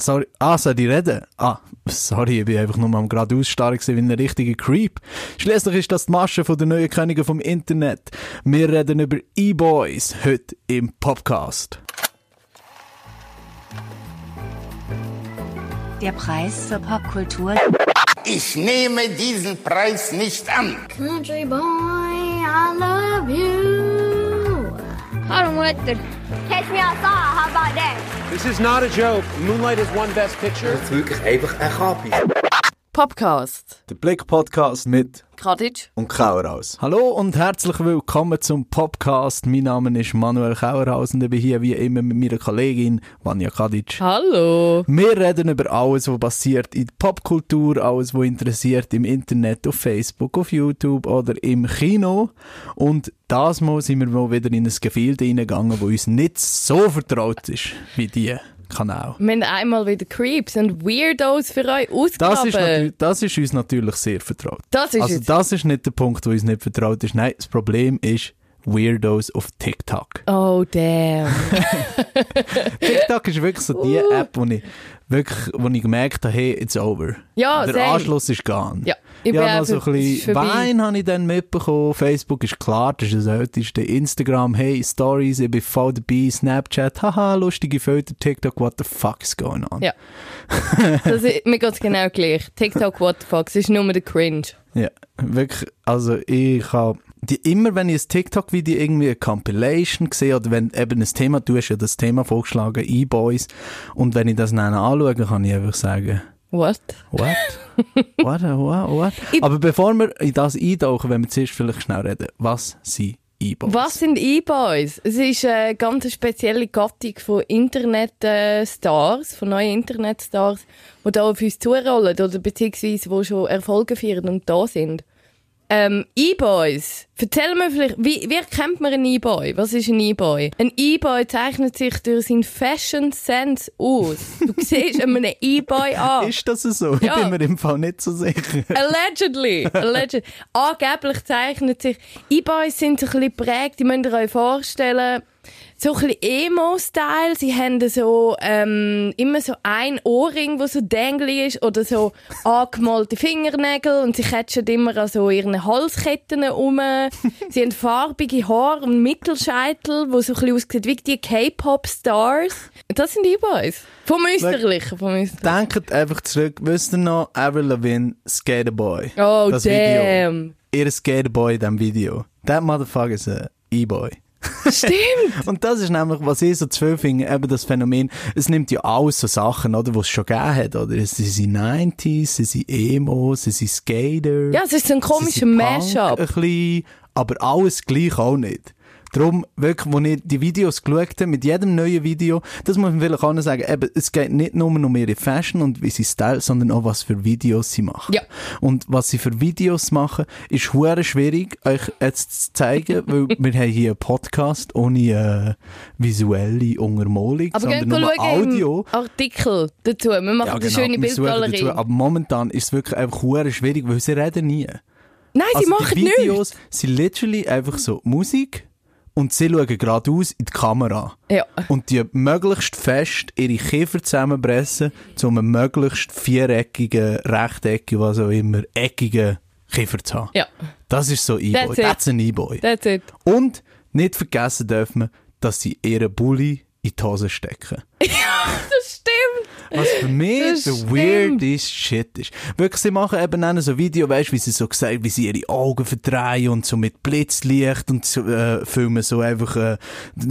Sorry. Ah, soll ich reden? Ah, sorry, ich bin einfach nur mal gerade ausstarren wie ein richtiger Creep. Schließlich ist das die Masche von der neuen Königin vom Internet. Wir reden über E-Boys heute im Podcast. Der Preis zur Popkultur. Ich nehme diesen Preis nicht an. Country boy, I love you. Hallo Mutter. Catch me outside, how about that? This is not a joke. Moonlight is one best picture. Das ist wirklich einfach ein Kapi. Podcast. Der Blick-Podcast mit Kadic. und Kauerhaus. Hallo und herzlich willkommen zum Podcast. Mein Name ist Manuel Kauerhaus und ich bin hier wie immer mit meiner Kollegin Vanja Kadic. Hallo. Wir reden über alles, was passiert in der Popkultur, alles, was interessiert im Internet, auf Facebook, auf YouTube oder im Kino. Und das Mal sind wir mal wieder in ein Gefilde reingegangen, das uns nicht so vertraut ist wie die Kanal. Wir haben einmal wieder Creeps und Weirdos für euch Das ist, ausgegraben. das ist uns natürlich sehr vertraut. Das ist also das ist nicht der Punkt, wo uns nicht vertraut ist. Nein, das Problem ist Weirdos auf TikTok. Oh, damn. TikTok ist wirklich so die App, wo ich wirklich, wo ich gemerkt habe, hey, it's over. Ja, Der same. Anschluss ist gone. Ja, ich bin ja, noch so ein es bisschen. Wein habe ich dann mitbekommen. Facebook ist klar, das ist das Älteste. Instagram, hey, Stories, ich bin voll dabei. Snapchat, haha, lustige Filter. TikTok, what the fuck is going on? Ja. Das ist, mir geht's genau gleich. TikTok, what the fuck, es ist nur der Cringe. Ja, wirklich, also ich habe die, immer wenn ich ein TikTok-Video irgendwie eine Compilation sehe oder wenn eben ein Thema, du hast ja das Thema vorgeschlagen, E-Boys, und wenn ich das dann anschaue, kann ich einfach sagen, What? what? what, what, what? Aber bevor wir in das eintauchen, wenn wir zuerst vielleicht schnell reden, was sind E-Boys? Was sind E-Boys? Es ist eine ganz spezielle Gattung von Internet-Stars, von neuen Internet-Stars, die da auf uns zurollen oder beziehungsweise die schon Erfolge feiern und da sind. Ähm, E-Boys. Erzähl mir vielleicht, wie, wie erkennt man einen E-Boy? Was ist ein E-Boy? Ein E-Boy zeichnet sich durch seinen Fashion Sense aus. Du siehst einem E-Boy an. Ist das so? Ich Ja. bin mir im Fall nicht so sicher. Allegedly. Alleged. Angeblich zeichnet sich. E-Boys sind ein bisschen prägt, die müsst ihr euch vorstellen. So ein bisschen Emo-Style. Sie haben so, ähm, immer so ein Ohrring, der so dangly ist, oder so angemalte Fingernägel und sie catchen immer an so ihren Halsketten um. sie haben farbige Haare und Mittelscheitel, wo so ein bisschen aussieht wie die K-Pop-Stars. Das sind E-Boys. Vom Österlichen, vom Österlichen. Denkt einfach zurück, wisst ihr noch, Avril Lavigne, Skater Boy. Oh, das damn. Video. Ihr Skater Boy in diesem Video. That motherfucker is a E-Boy. Stimmt. Und das ist nämlich, was ich so zu viel finde, eben das Phänomen, es nimmt ja alles so Sachen, oder, die es schon gegeben hat, oder? Es sind 90s, sie sind Emo, sie sind Skater. Ja, es ist ein komischer Mashup. Ein bisschen, aber alles gleich auch nicht. Darum, wirklich, als ich die Videos geschaut habe, mit jedem neuen Video, das muss man vielleicht auch noch sagen, eben, es geht nicht nur um ihre Fashion und wie sie Style, sondern auch, was für Videos sie machen. Ja. Und was sie für Videos machen, ist hure schwierig, euch jetzt zu zeigen, weil wir haben hier einen Podcast ohne äh, visuelle Untermalung, Aber sondern nur Audio. Artikel dazu. Wir machen eine schöne wir suchen Bildgalerie. dazu. Aber momentan ist es wirklich einfach hure schwierig, weil sie reden nie. Nein, sie Also machen die Videos nichts. sind literally einfach so Musik und sie schauen geradeaus in die Kamera. Ja. Und die möglichst fest ihre Kiefer zusammenpressen, zu einem möglichst viereckigen, rechteckigen, was auch immer, eckigen Kiefer zu haben. Ja. Das ist so E-Boy. That's. That's an E-Boy. That's it. Und nicht vergessen dürfen wir, dass sie ihren Bulli in die Hose stecken. Stimmt. Was für mich Das der stimmt. weirdest Shit ist. Wirklich, sie machen eben dann so Video, weißt wie sie so gesagt, wie sie ihre Augen verdrehen und so mit Blitzlicht und so, äh, filmen so einfach, äh,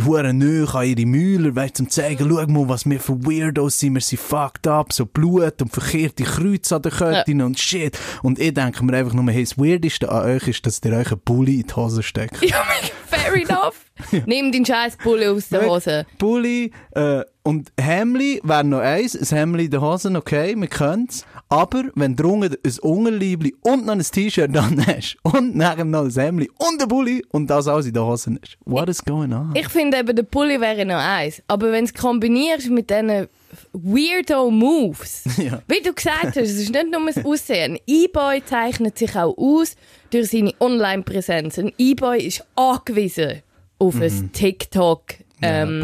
hure nöch an ihre Mühler, weißt zum zeigen, schau mal, was wir für Weirdos sind, wir sind fucked up, so Blut und verkehrte Kreuze an den Köttinnen und shit. Und ich denke mir einfach nur, hey, das Weirdeste an euch ist, dass ihr euch einen Bulli in die Hose steckt. Ja, fair enough. Nimm deinen scheiß Bulle aus der Hose. Bulli äh, und Hemli wäre noch eins. Ein Hemli in den Hosen, okay, wir können's. Aber wenn drunter ein Unterliebli und noch ein T-Shirt dann hast und nachher noch ein Hemli und ein Bulli und das alles in den Hosen ist. What is going on? Ich finde eben, der Pulli wäre noch eins. Aber wenn du es kombinierst mit diesen weirdo Moves, Ja. wie du gesagt hast, es ist nicht nur das Aussehen. Ein E-Boy zeichnet sich auch aus durch seine Online-Präsenz. Ein E-Boy ist angewiesen auf ein TikTok. Ja, Ähm,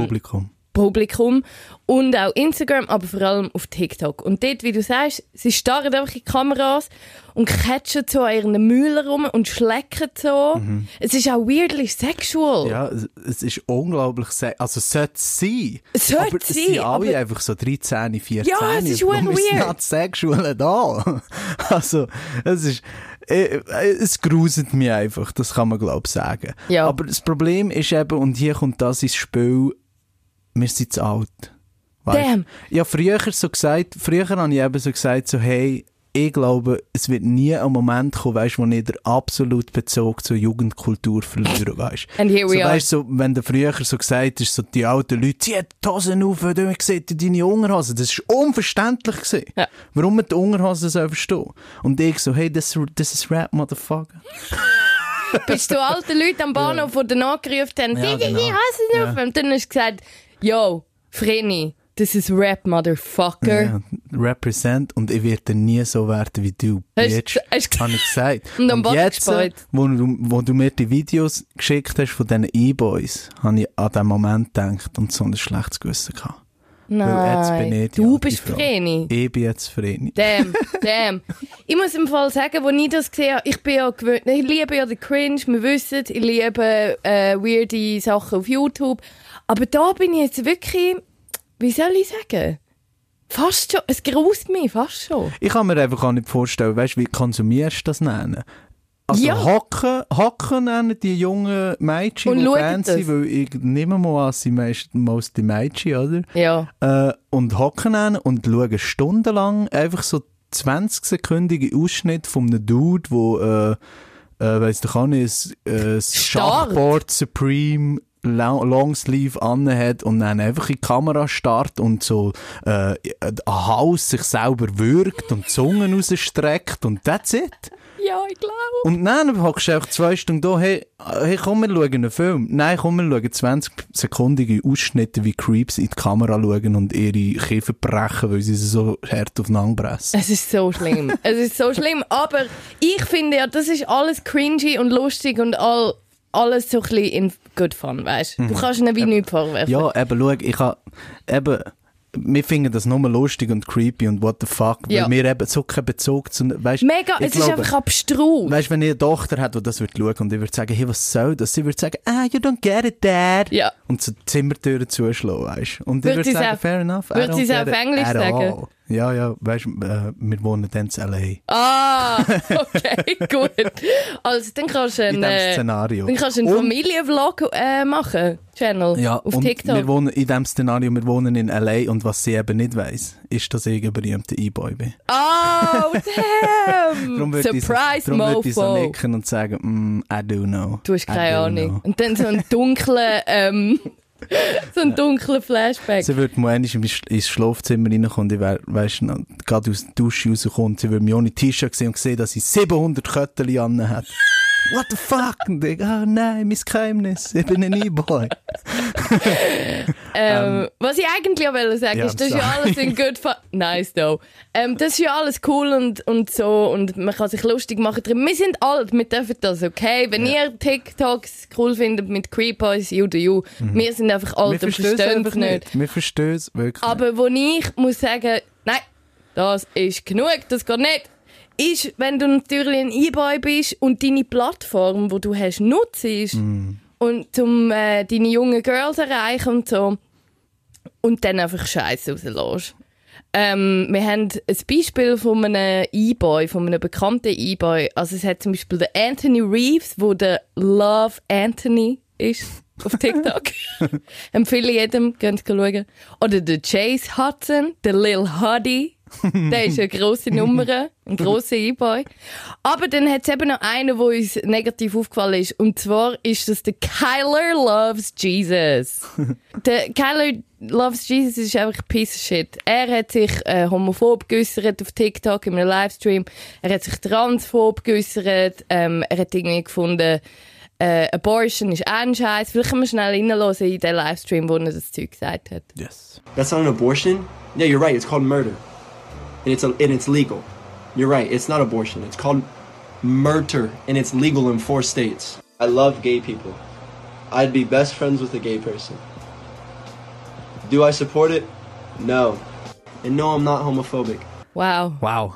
Publikum. Und auch Instagram, aber vor allem auf TikTok. Und dort, wie du sagst, sie starren einfach in die Kameras und catchen so an ihren Mühlen rum und schlecken so. Es ist auch weirdly sexual. Mhm. Ja, es- es ist unglaublich, se- also es sollte es sein. Es sollte aber es sein, sind alle aber- einfach so 13, 14. Ja, es ist weird. ist not sexual da? Also, es ist, äh, äh, es gruselt mich einfach, das kann man glaube ich sagen. Ja. Aber das Problem ist eben, und hier kommt das ins Spiel, wir sind zu alt. Weisst? Damn. Ja, früher so gesagt, früher habe ich eben so gesagt, so, hey, ich glaube, es wird nie ein Moment kommen, weißt, wo ich den absolut Bezug zur Jugendkultur verliere, weißt. And here we so. Weißt, so, wenn du früher so gesagt hast, so die alten Leute, zieh die Hosen auf, wenn du siehst, deine Unterhosen, das war unverständlich. Gewesen. Ja. Warum man die Unterhosen so verstehen. Und ich so, hey, das, ist Rap, Motherfucker. Bist du alte Leute am Bahnhof, die dann angerufen haben, Ja, ja, die, die genau. hassen auf. Und dann hast du gesagt, yo, Vreni, das ist Rap, Motherfucker. Ja, represent und ich werde nie so werden wie du, Bitch. Habe ich gesagt. Und Boden jetzt, wo wo du mir die Videos geschickt hast von diesen E-Boys, habe ich an den Moment gedacht und so ein schlechtes Gewissen gehabt. Nein, du bist. Vreni. Ich bin jetzt Vreni. Damn, damn. Ich muss im Fall sagen, als ich das gesehen habe, ich bin ja gewöhnt, ich liebe ja den Cringe, wir wissen, ich liebe äh, weirde Sachen auf YouTube. Aber da bin ich jetzt wirklich, wie soll ich sagen? Fast schon, es graust mich, fast schon. Ich kann mir einfach auch nicht vorstellen, weißt du, wie konsumierst du das nennen? Also Ja. hocken, hocken nennen die jungen Mädchen, Und die das. weil ich nehme mal an, sie meist, mostly Mädchen, oder? Ja. Äh, und hocken an und schauen stundenlang einfach so 20-sekündige Ausschnitte von einem Dude, wo, äh, äh, weiss doch auch nicht, ein, äh. Schachboard Supreme Long- Longsleeve anhat und dann einfach in die Kamera starrt und so äh, ein Haus sich selber würgt und die Zungen rausstreckt und that's it. Ja, ich glaube. Und dann hockst du einfach zwei Stunden da, hey, hey, komm, wir schauen einen Film. Nein, komm, wir schauen 20-sekundige Ausschnitte, wie Creeps in die Kamera schauen und ihre Kiefer brechen, weil sie sie so hart aufeinander pressen. Es ist so schlimm. es ist so schlimm. Aber ich finde ja, das ist alles cringy und lustig und all, alles so ein bisschen in good fun, weißt du? Du kannst ihnen wie nichts vorwerfen. Ja, eben, schau, ich habe, eben, wir finden das nur lustig und creepy und what the fuck, Ja. weil wir eben so keinen Bezug zu, weißt, Mega, es ist glaube- einfach abstrus. Weißt du, wenn ich eine Tochter hat, die das wird schauen und ich würde sagen, hey, was soll das? Sie würde sagen, ah, you don't get it, Dad. Ja. Und so die Zimmertüren zuschlagen, weißt du? Und ich Würde würde sagen, fair enough. Würde sie es auf Englisch sagen? all. Ja, ja, weißt du, äh, wir wohnen dann in L.A. Ah, okay, gut. Also dann kannst du In einen, diesem äh, Szenario. dann kannst du einen Familienvlog äh, machen, Channel, Ja, auf und TikTok. wir wohnen in diesem Szenario, wir wohnen in L.A. und was sie eben nicht weiss, ist, dass ich ein berühmter E-Boy bin. Oh, damn! Würde ich, so- Surprise, darum würde ich so nicken und sagen, mm, I do know. Du hast keine Ahnung. Und dann so ein dunkler, ähm, so ein dunkler Flashback. Sie würde mal ins Schlafzimmer reinkommen und ich wär, weißt du, gerade aus der Dusche rauskommen. Sie würde mich ohne T-Shirt sehen und sehen, dass sie 700 Köttel an hat. What the fuck? Ich, oh nein, mein Geheimnis. Ich bin ein E-Boy. Ähm, was ich eigentlich auch wollte sagen, Ja, ist, das ist ja alles in good fun. Nice though. Ähm, das ist ja alles cool und, und so und man kann sich lustig machen drin. Wir sind alt, wir dürfen das, okay? Wenn ihr TikToks cool findet mit Creepers, you do you. Wir sind einfach alt Wir und verstehen es nicht. Wir verstehen es wirklich Aber wo ich muss sagen, nein, das ist genug, das geht nicht, ist, wenn du natürlich ein E-Boy bist und deine Plattform, wo du hast, nutzt und zum äh, deine jungen Girls erreichen und so und dann einfach Scheiße rauslässt. Ähm, wir haben ein Beispiel von einem E-Boy, von einem bekannten E-Boy. Also es hat zum Beispiel den Anthony Reeves, wo der Love Anthony ist auf TikTok. Empfehle jedem, könnt ihr schauen. Oder der Chase Hudson, der Lil Huddy. der ist eine grosse Nummer, ein grosser E-Boy. Aber dann hat es eben noch einen, der uns negativ aufgefallen ist. Und zwar ist das der Kyler Loves Jesus. der Kyler Loves Jesus ist einfach ein Piece of Shit. Er hat sich äh, homophob geäussert auf TikTok in einem Livestream. Er hat sich transphob geäussert. Ähm, er hat irgendwie gefunden, äh, Abortion ist ein Scheiß. Vielleicht können wir schnell reinhören in den Livestream, wo er das Zeug gesagt hat. Yes. That's not an abortion? Yeah, you're right. It's called murder. And it's, a, and it's legal. You're right. It's not abortion. It's called murder. And it's legal in four states. I love gay people. I'd be best friends with a gay person. Do I support it? No. And no, I'm not homophobic. Wow. Wow.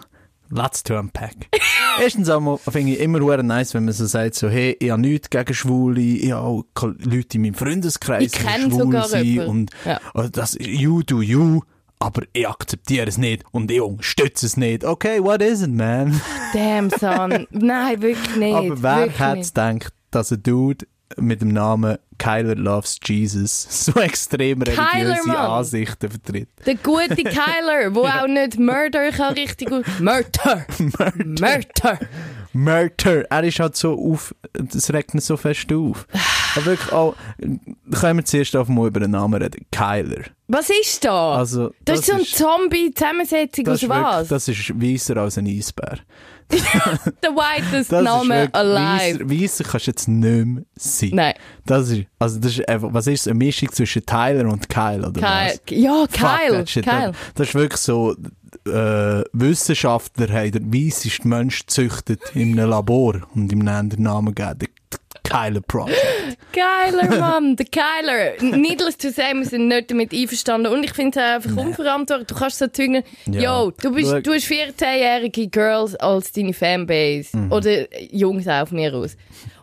Lots to unpack. Erstens einmal finde ich immer sehr nice, wenn man so sagt, so, hey, ich habe nichts gegen Schwule, ich habe auch Leute in meinem Freundeskreis, Ich die kenn schwul sogar sind jemanden. und Ja. oh, das you do you, aber ich akzeptiere es nicht und ich unterstütze es nicht. Okay, what is it, man? Damn, son. Nein, wirklich nicht. aber wer hätte gedacht, dass ein Dude mit dem Namen Kyler Loves Jesus so extrem Kyler, religiöse Mann. Ansichten vertritt? Der gute Kyler, wo auch nicht Murder kann richtig gut. Murder! Murder! Murder. Er ist halt so auf, das regt ihn so fest auf. Aber wirklich auch, können wir zuerst auf mal über den Namen reden. Kyler. Was ist da? Also, das, ist so eine Zombie-Zusammensetzung das aus was? das ist weißer als ein Eisbär. Der whitest Das Name ist alive. Weißer, kannst du jetzt nicht mehr sein. Nein. Das ist, also das ist einfach, was ist es, eine Mischung zwischen Tyler und Kyle, oder Kyle. was? Ja, Fuck Kyle. shit. Kyle. Das ist wirklich so, äh, Wissenschaftler haben den weissesten Mensch gezüchtet in einem Labor und ihm nennen den Namen gegeben. Kyler Project. Geiler Mann, der Kyler. Needless to say, wir sind nicht damit einverstanden. Und ich finde es einfach unverantwortlich. Du kannst so tun, Ja. yo, du, bist, du hast 14-jährige Girls als deine Fanbase. Mhm. Oder Jungs auch von mir aus.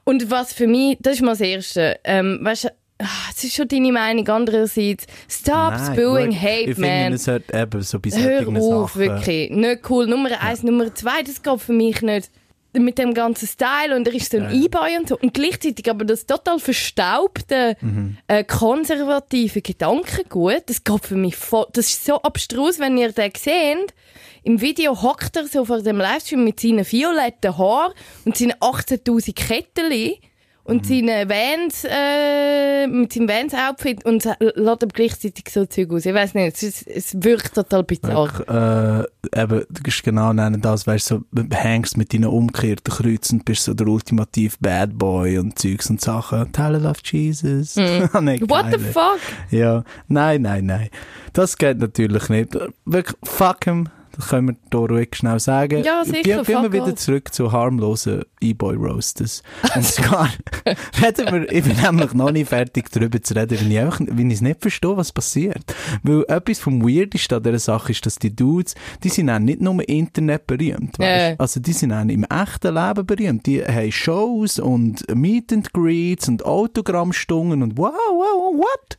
Und was für mich, das ist mal das Erste. Ähm, weißt du, ah, es ist schon deine Meinung. Andererseits, stop spewing hate, ich man. finde, es hört eben so bei Hör auf, Sachen. wirklich. Nicht cool. Nummer eins, Nummer zwei, das geht für mich nicht mit dem ganzen Style und er ist so ein E-Boy und so. Und gleichzeitig aber das total verstaubte, Mhm. äh, konservative Gedankengut, das geht für mich voll, das ist so abstrus, wenn ihr den seht. Im Video hockt er so vor dem Livestream mit seinen violetten Haaren und seinen 18.000 Kettchen und Mhm. seinen Vans, äh, mit seinem Vans-Outfit und lässt aber gleichzeitig so Zeug aus. Ich weiß nicht, es, ist, es wirkt total bizarr. Äh, eben, du kannst genau nennen das, weißt du, so, hängst mit deinen umgekehrten Kreuzen und bist so der ultimative Bad Boy und Zeugs und Sachen. Tyler love Jesus. Mhm. What the fuck? Ja, nein, nein, nein. Das geht natürlich nicht. Wirklich, fuck him. Das können wir hier ruhig schnell sagen. Ja, sicher, Gehen gehen wir wieder zurück zu harmlosen E-Boy-Roasters. Und zwar reden wir, ich bin nämlich noch nicht fertig darüber zu reden, wenn ich, einfach, wenn ich es nicht verstehe, was passiert. Weil etwas vom Weirdeste an dieser Sache ist, dass die Dudes, die sind auch nicht nur Internet berühmt, weißt? Ja. Also die sind auch im echten Leben berühmt. Die haben Shows und Meet and Greets und Autogrammstunden und wow, wow, what?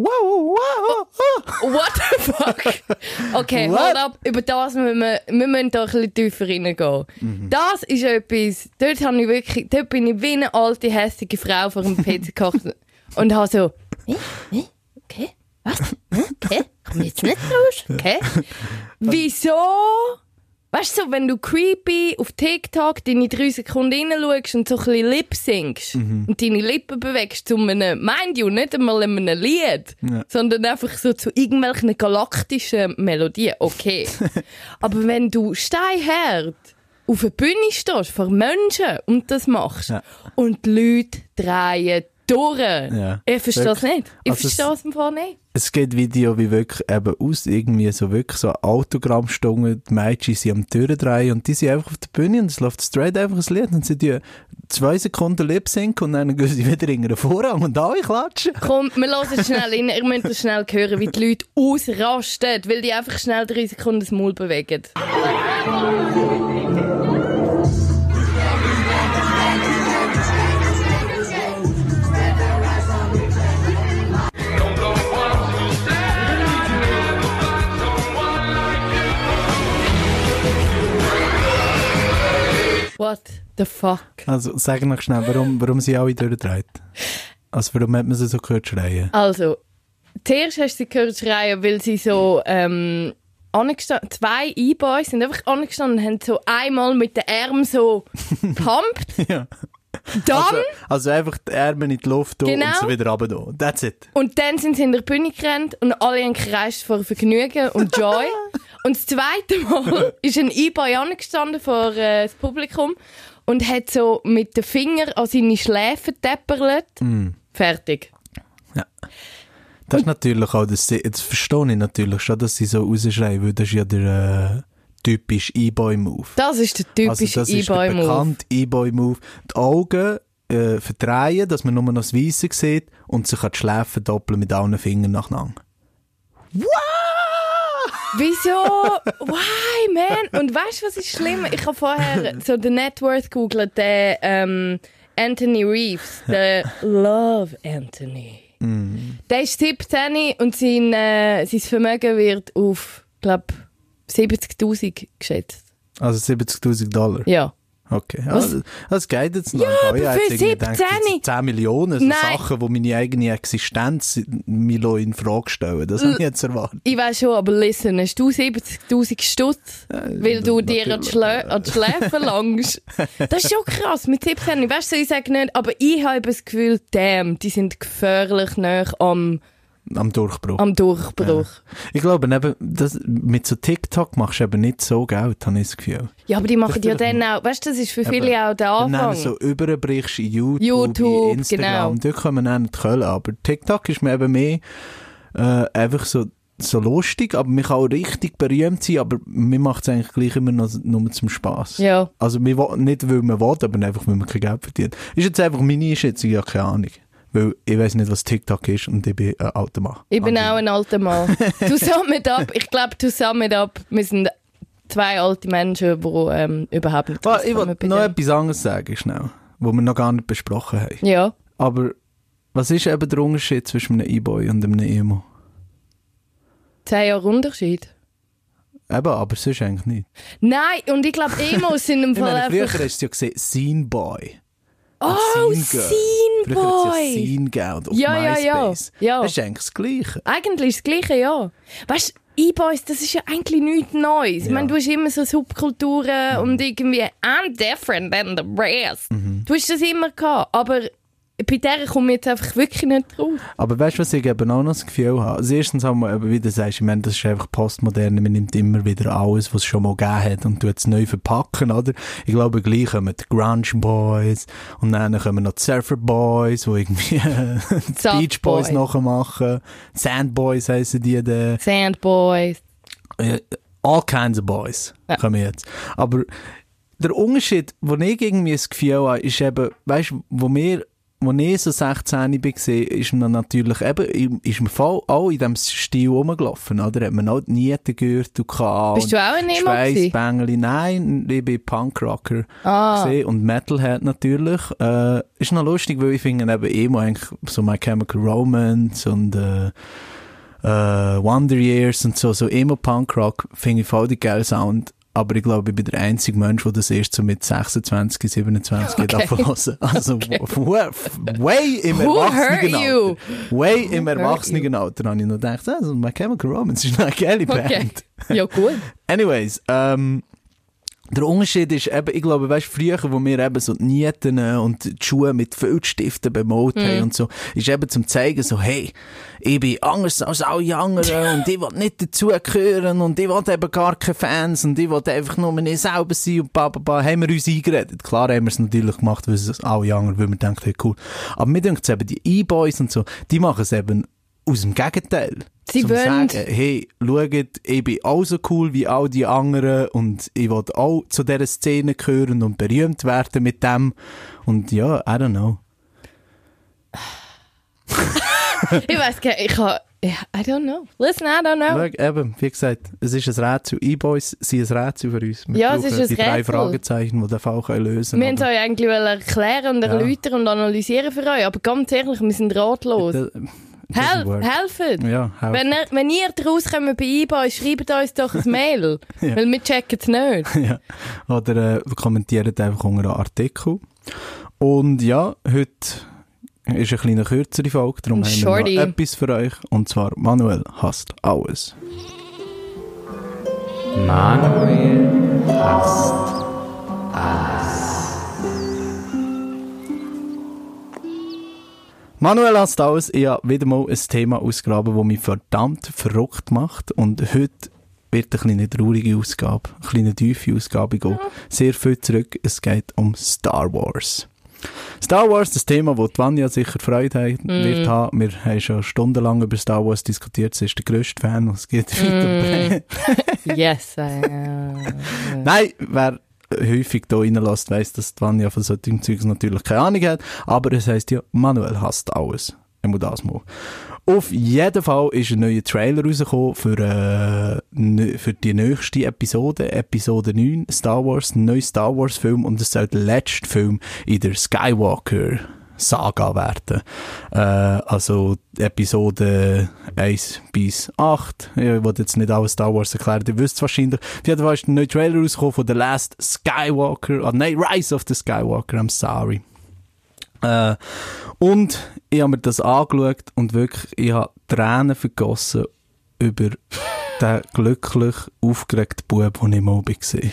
Wow, wow, wow. What the fuck? Okay, What? hold up. Über das müssen wir, wir müssen da ein bisschen tiefer reingehen. Mhm. Das ist etwas, dort, habe ich wirklich, dort bin ich wie eine alte, hässliche Frau vor dem PC gekocht und habe so, hä? Hä? Okay, was? Hm? Okay, komm jetzt nicht raus. Okay. Wieso? Weißt du, so, wenn du creepy auf TikTok deine drei Sekunden reinschaust und so ein bisschen lip syncst Mhm. und deine Lippen bewegst zu einem, mind you, nicht einmal in einem Lied, Ja. sondern einfach so zu irgendwelchen galaktischen Melodien, okay. Aber wenn du steinhart auf der Bühne stehst vor Menschen und das machst Ja. und die Leute drehen durch, Ja. ich verstehe es Wirklich. nicht. Ich Also es- verstehe es im Fall nicht. Es gibt Video, wie wirklich eben aus irgendwie so wirklich so Autogrammstunden, die Mädchen sind am Türen drehen und die sind einfach auf der Bühne und es läuft straight einfach ein Lied und sie tun zwei Sekunden Lip Sync und dann gehen sie wieder in den Vorrang und alle klatschen. Komm, wir hören schnell rein. Ihr müsst das schnell hören, wie die Leute ausrasten, weil die einfach schnell drei Sekunden das Maul bewegen. What the fuck? Also sag noch schnell, warum, warum sie alle durchdreht. Also warum hat man sie so gehört schreien? Also, zuerst hast du sie gehört schreien, weil sie so, ähm, zwei E-Boys sind einfach angestanden und haben so einmal mit den Armen so gepumpt. Ja. Dann, Also, also einfach die Arme in die Luft Genau. und sie wieder runter. That's it. und dann sind sie in der Bühne gerannt und alle haben gekreischt vor Vergnügen und Joy. und das zweite Mal ist ein E-Boy angestanden vor äh, das Publikum und hat so mit den Fingern an seine Schläfen täpperlet. Fertig. Das ist natürlich auch, das, das verstehe ich natürlich schon, dass sie so rausschreien, weil das ist ja der äh, typische E-Boy-Move. Das ist der Also typische das ist der E-Boy-Move. bekannte E-Boy-Move. Die Augen äh, verdrehen, dass man nur noch das Weisse sieht und sich an die Schläfen doppeln mit allen Fingern nacheinander. Wieso? Why, man? Und weißt du, was ist schlimm? Ich habe vorher so den Net Worth googelt, den ähm, Anthony Reeves, der Love Anthony. Der ist 17 und sein, äh, sein Vermögen wird auf, glaube 70.000 geschätzt. Also 70.000 Dollar. Ja. Okay, ja, Was? das, geht jetzt noch. Ja, aber für jetzt irgendwie gedacht, 17? jetzt 10 Millionen, so Nein. Sachen, die meine eigene Existenz mir in Frage stellen. Das habe ich jetzt erwartet. Ich weiß schon, aber listen, hast du 70.000 Stutz, weil du dir an die, Schlä an die Schläfe langst? Das ist schon krass, mit 17. Weißt du, ich sage nicht, aber ich habe das Gefühl, damn, die sind gefährlich nah am, Am Durchbruch. am Durchbruch. Ich glaube, eben, das, mit so TikTok machst du eben nicht so Geld, habe ich das Gefühl. Ja, aber die machen ja dann auch, weißt du, das ist für Eben. viele auch der Wenn du dann Anfang. so überbrichst in YouTube, YouTube, in Instagram, genau. dort wir dann nicht können. Aber TikTok ist mir eben mehr äh, einfach so, so lustig, aber man kann auch richtig berühmt sein, aber mir macht es eigentlich gleich immer noch nur zum Spass. Ja. Also wir nicht, weil man will, aber einfach, weil man kein Geld verdient. Ist jetzt einfach meine Einschätzung, ja keine Ahnung. Weil ich weiß nicht, was TikTok ist und ich bin ein alter Mann. Ich bin auch ein alter Mann. to sum it up, ich glaube, to sum it up, wir sind zwei alte Menschen, die ähm, überhaupt nicht Ah, ich wollte noch etwas anderes sagen, schnell, wo wir noch gar nicht besprochen haben. Ja. Aber was ist eben der Unterschied zwischen einem E-Boy und einem Emo? Zehn Jahre Unterschied. Eben, aber sonst eigentlich nicht. Nein, und ich glaube, Emos sind im Ich Fall meine, früher hast du ja gesehen, Scene Boy. Oh, Scene ja Boy! Scene gegeben auf Ja, ja, ja. MySpace. Ja. Das ist eigentlich das Gleiche. Eigentlich ist das Gleiche, ja. Weißt du, E-Boys, das ist ja eigentlich nichts Neues. Ich Ja. Mhm. meine, du hast immer so Subkulturen und irgendwie I'm different than the rest. Mhm. Du hast das immer gehabt, aber bei der komme ich jetzt einfach wirklich nicht drauf. Aber weißt du, was ich eben auch noch das Gefühl habe? Also erstens haben wir eben, wie du sagst, ich meine, das ist einfach postmodern, man nimmt immer wieder alles, was es schon mal gegeben hat und tut es neu verpacken, oder? Ich glaube, gleich kommen die Grunge Boys und dann kommen noch die Surfer Boys, die irgendwie die Beach Boys Boy. nachmachen. Sand Boys heissen die dann. Sandboys. Äh, all kinds of boys Ja. kommen jetzt. Aber der Unterschied, wo ich irgendwie das Gefühl habe, ist eben, weißt du, wo wir wo ich so 16 war, ist man natürlich eben, ist man voll auch in diesem Stil rumgelaufen, oder? Hat man auch die Nietengürtel gehabt. Bist du auch ein Emo gewesen? Schweissbängeli? Nein, ich bin Punkrocker Ah. gewesen und Metalhead natürlich. Äh, ist noch lustig, weil ich finde eben Emo eigentlich so My Chemical Romance und äh, äh, Wonder Years und so, so Emo-Punk-Rock finde ich voll die geile Sound. Aber ich glaube, ich bin der einzige Mensch, der das erst so mit 26, 27 Okay. davon hören. Also, w- way im Who Erwachsenenalter. Way im Erwachsenenalter habe ich noch gedacht, also, My Chemical Romance ist eine geile Band. Okay. Ja, gut. Anyways, ähm, der Unterschied ist eben, ich glaube, weißt, früher, wo wir eben so die Nieten und die Schuhe mit Filzstiften bemalt haben und so, ist eben zum zeigen so, hey, ich bin anders als alle anderen und ich will nicht dazugehören und ich will eben gar keine Fans und ich will einfach nur mir selber sein und bla, bla, bla. Haben wir uns eingeredet. Klar haben wir es natürlich gemacht, weil es alle anderen, weil wir denken, hey, cool. Aber mir denkt eben, die E-Boys und so, die machen es eben aus dem Gegenteil. Sie Zum wollen- sagen, hey, schaut, ich bin auch so cool wie all die anderen und ich will auch zu dieser Szene gehören und berühmt werden mit dem. Und ja, I don't know. Ich weiß gar nicht, ich habe... Ja, I don't know. Listen, I don't know. Schau, eben, wie gesagt, es ist ein Rätsel. E-Boys sind ein Rätsel für uns. Wir Ja, es ist ein die drei Rätsel. Fragezeichen, die den Fall können lösen Wir haben es können. euch eigentlich wollen erklären und Ja. erläutern und analysieren für euch, aber ganz ehrlich, wir sind ratlos. Helf, helfen! Ja, helfen. Wenn ihr, wenn ihr rauskommt bei eBay, schreibt uns doch ein Mail, Ja. weil wir checken es nicht. ja. Oder äh, kommentiert einfach unter einen Artikel. Und ja, heute ist eine kleine kürzere Folge, darum haben Shorty. wir noch etwas für euch. Und zwar, Manuel hasst alles. Manuel hasst Manuel hasst alles. Ich habe wieder mal ein Thema ausgraben, das mich verdammt verrückt macht. Und heute wird eine kleine traurige Ausgabe, eine kleine tiefe Ausgabe gehen. Sehr viel zurück. Es geht um Star Wars. Star Wars, das Thema, wo die Vanya sicher Freude hat, wird haben. Wir haben schon stundenlang über Star Wars diskutiert. Sie ist der grösste Fan, was es gibt. Mm. Yes. Äh, Nein, wer häufig hier reinlässt, weiss, dass die Vanya von solchen Zeugs natürlich keine Ahnung hat. Aber es heisst ja, Manuel hasst alles. Einmal das mal. Auf jeden Fall ist ein neuer Trailer rausgekommen für, äh, für die nächste Episode, Episode 9, Star Wars, ein neuer Star Wars Film und es soll der letzte Film in der Skywalker Saga werden. Äh, also Episode 1 bis 8. Ich will jetzt nicht alles Star Wars erklären, ihr wisst es wahrscheinlich. Auf jeden Fall ist ein neuer Trailer rausgekommen von The Last Skywalker, ah, nein, Rise of the Skywalker, I'm sorry. Äh, und ich habe mir das angeschaut und wirklich, ich habe Tränen vergossen über den glücklich aufgeregten Bub, den ich mal gesehen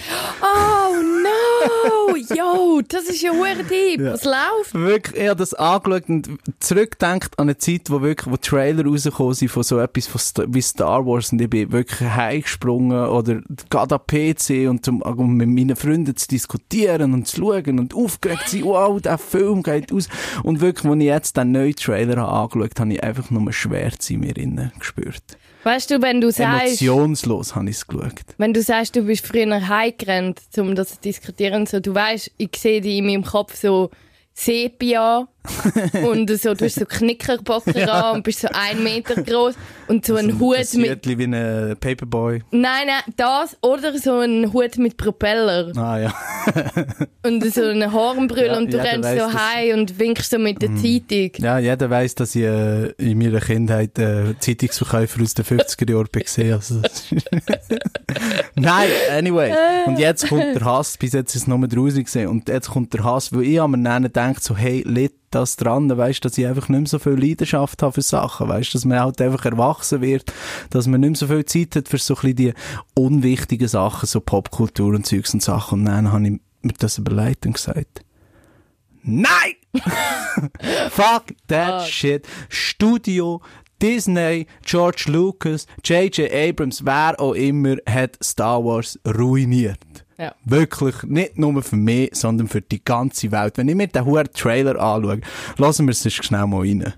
Oh no! Yo, das ist ja hure deep. Ja. Was läuft? Wirklich, ich habe das angeschaut und zurückgedacht an eine Zeit, wo wirklich, wo Trailer rausgekommen sind von so etwas von Sta- wie Star Wars und ich bin wirklich heimgesprungen oder gerade am PC und um, um mit meinen Freunden zu diskutieren und zu schauen und aufgeregt sein, wow, der Film geht aus. Und wirklich, als ich jetzt den neuen Trailer habe angeschaut habe, ich einfach nur Schwärze in mir innen gespürt. Weißt du, wenn du sagst, Emotionslos habe ich es geschaut. wenn du sagst, du bist früher heimgerannt, um das zu diskutieren, so, du weißt, ich sehe dich in meinem Kopf so Sepia und so, du hast so Knickerbocker an und bist so ein Meter groß und so ein Hut ein mit, wie ein Paperboy. nein, nein, das oder so ein Hut mit Propeller Ah ja. und so eine Hornbrille Ja, und du rennst weiss so heim und winkst so mit der Zeitung. Ja, jeder weiss, dass ich äh, in meiner Kindheit äh, Zeitungsverkäufer aus den 50er Jahren bin. Also, Nein, anyway. Und jetzt kommt der Hass, bis jetzt ist es nur draußen gesehen. Und jetzt kommt der Hass, weil ich an mir dann denke, so, hey, litt das dran, weißt dass ich einfach nicht mehr so viel Leidenschaft habe für Sachen, weißt dass man halt einfach erwachsen wird, dass man nicht mehr so viel Zeit hat für so ein bisschen die unwichtigen Sachen, so Popkultur und Zeugs und Sachen. Und dann habe ich mir das überlegt und gesagt, Nein! Fuck that Fuck. shit. Studio, Disney, George Lucas, J.J. Abrams, wer auch immer, hat Star Wars ruiniert. Ja. Wirklich, nicht nur für mich, sondern für die ganze Welt. Wenn ich mir den hohen Trailer anschaue, lassen wir es schnell mal rein.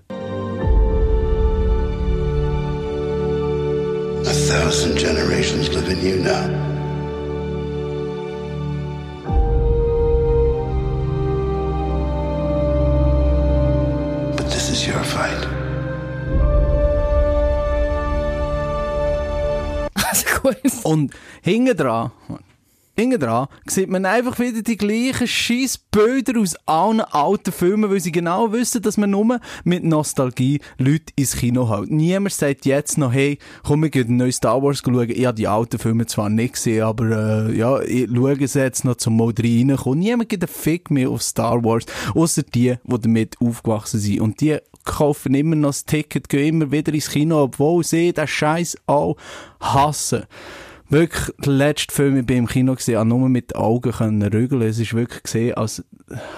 A thousand generations live in you now. But this is your fight. Also gut. Und hinten dran, hinten dran, sieht man einfach wieder die gleichen scheiß Bilder aus allen alten Filmen, weil sie genau wissen, dass man nur mit Nostalgie Leute ins Kino hält. Niemand sagt jetzt noch, hey, komm, wir gehen den neuen Star Wars schauen. Ich habe die alten Filme zwar nicht gesehen, aber äh, ja, ich schaue sie jetzt noch zum Mal reinkommen. Niemand gibt einen Fick mehr auf Star Wars, außer die, die damit aufgewachsen sind. Und die kaufen immer noch das Ticket, gehen immer wieder ins Kino, obwohl sie den Scheiß auch hassen. Wirklich, der letzte Film, ich bin Kino gesehen, nur mit Augen können rügeln. Es ist wirklich gesehen als,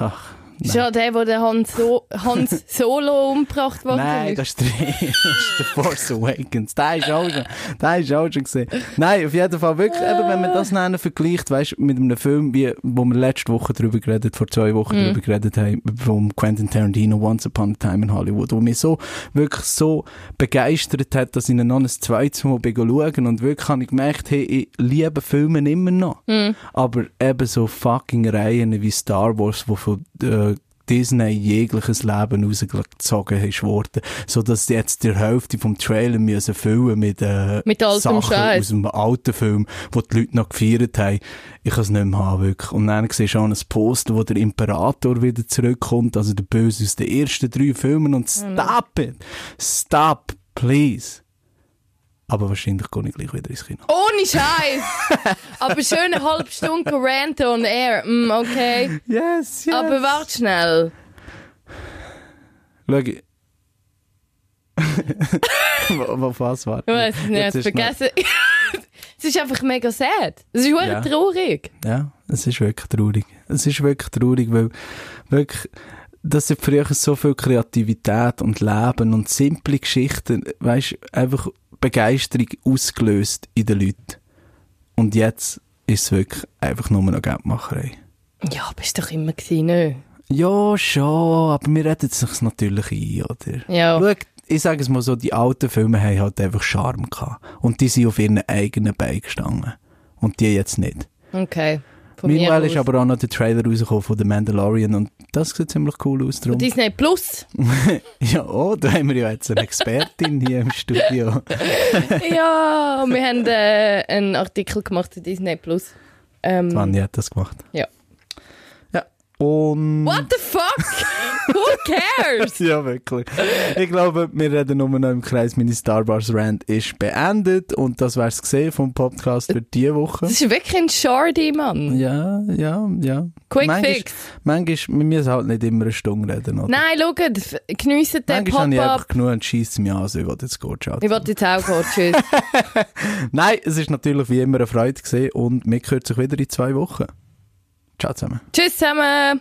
ach, Ist ja der, wo der Hans, so Hans Solo umgebracht worden Nein, das ist, der, das ist der Force Awakens. Der ist auch schon, der ist auch schon gesehen. Nein, auf jeden Fall wirklich, eben, wenn man das dann vergleicht, weißt, mit einem Film, wie, wo wir letzte Woche drüber geredet, vor zwei Wochen Mhm. drüber geredet haben, vom Quentin Tarantino, Once Upon a Time in Hollywood, wo mich so, wirklich so begeistert hat, dass ich ihn noch ein zweites Mal schauen und wirklich habe ich gemerkt, hey, ich liebe Filme immer noch. Mhm. Aber eben so fucking Reihen wie Star Wars, wo von, äh, Disney jegliches Leben rausgezogen ist worden, so dass sie jetzt die Hälfte vom Trailer müssen füllen mit, äh, Mit Sachen Scheiß. aus dem alten Film, wo die Leute noch gefeiert haben. Ich kann es nicht mehr haben, wirklich. Und dann siehst du auch ein Poster, wo der Imperator wieder zurückkommt, also der Böse aus den ersten drei Filmen und stop it! Stop, please! Aber wahrscheinlich gehe ich gleich wieder ins Kino. Ohne Scheiß! Aber schön eine halbe Stunde Rant on air. Mm, okay. Yes, yes! Aber warte schnell. Schau, ich- was war? Ich weiß es nicht, ich vergessen. es ist einfach mega sad. Es ist wirklich Ja. traurig. Ja, es ist wirklich traurig. Es ist wirklich traurig, weil wirklich, das hat früher so viel Kreativität und Leben und simple Geschichten, weißt, einfach Begeisterung ausgelöst in den Leuten. Und jetzt ist es wirklich einfach nur noch Geldmacherei. Ja, bist doch immer gewesen, ne? Ja, schon, aber wir reden es natürlich ein, oder? Ja. Schau, ich sage es mal so, die alten Filme haben halt einfach Charme gehabt. Und die sind auf ihren eigenen Beinen gestanden. Und die jetzt nicht. Okay. Meanwhile ist aber auch noch der Trailer rausgekommen von The Mandalorian und das sieht ziemlich cool aus. Drum. Disney Plus. Ja, oh, da haben wir ja jetzt eine Expertin hier im Studio. ja, wir haben äh, einen Artikel gemacht zu Disney Plus. Ähm, Manni hat das gemacht. Ja. Und... What the fuck? Who cares? Ja, wirklich. Ich glaube, wir reden nur noch im Kreis. Meine Star Wars Rant ist beendet und das wär's gesehen vom Podcast für diese Woche. Das ist wirklich ein Shorty, Mann. Ja, ja, ja. Quick manchmal, fix. Manchmal, wir müssen halt nicht immer eine Stunde reden, oder? Nein, schaut, geniessen den Manchmal habe ich einfach genug und scheisse mich an, also ich will jetzt gehen, ciao. Ich wollte jetzt auch gehen, tschüss. Nein, es ist natürlich wie immer eine Freude gesehen und wir hören sich wieder in zwei Wochen. Ciao zusammen. tschüss zusammen.